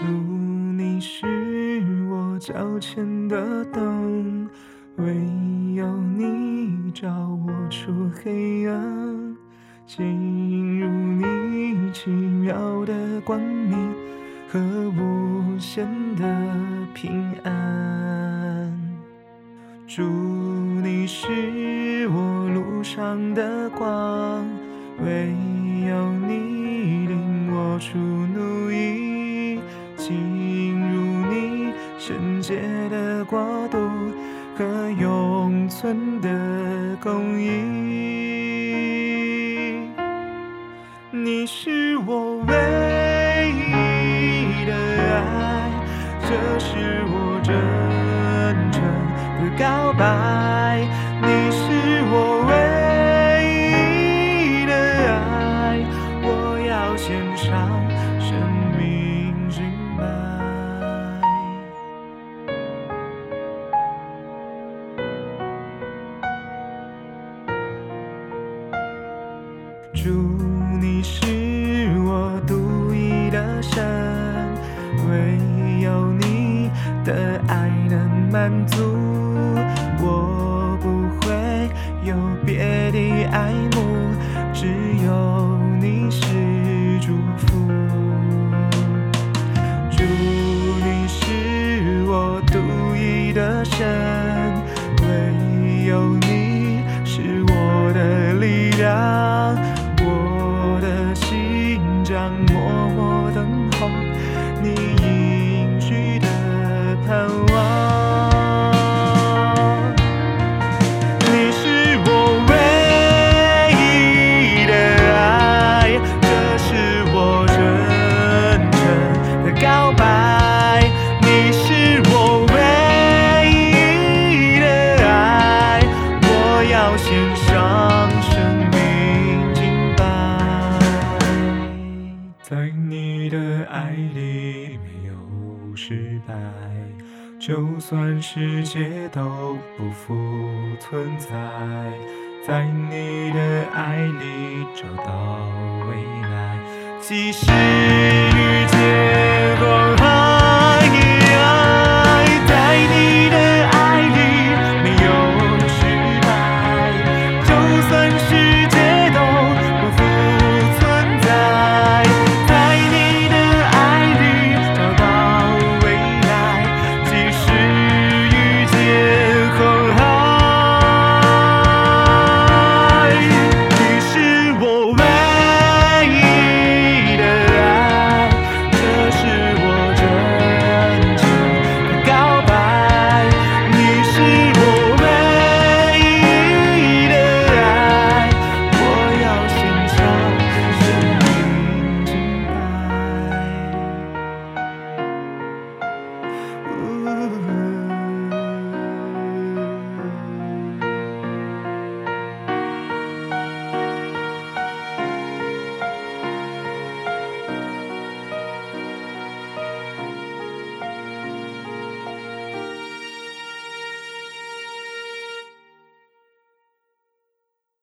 祝你是我脚前的灯，唯有你照我出黑暗，进入你奇妙的光明和无限的平安。祝你是我路上的光，唯有你领我出圣洁的国度和永存的公义。你是我唯一的爱，这是我真诚的告白。祝你是我独一的神，唯有你的爱能满足，我不会有别的爱在你的爱里没有失败，就算世界都不复存在，在你的爱里找到未来。即使。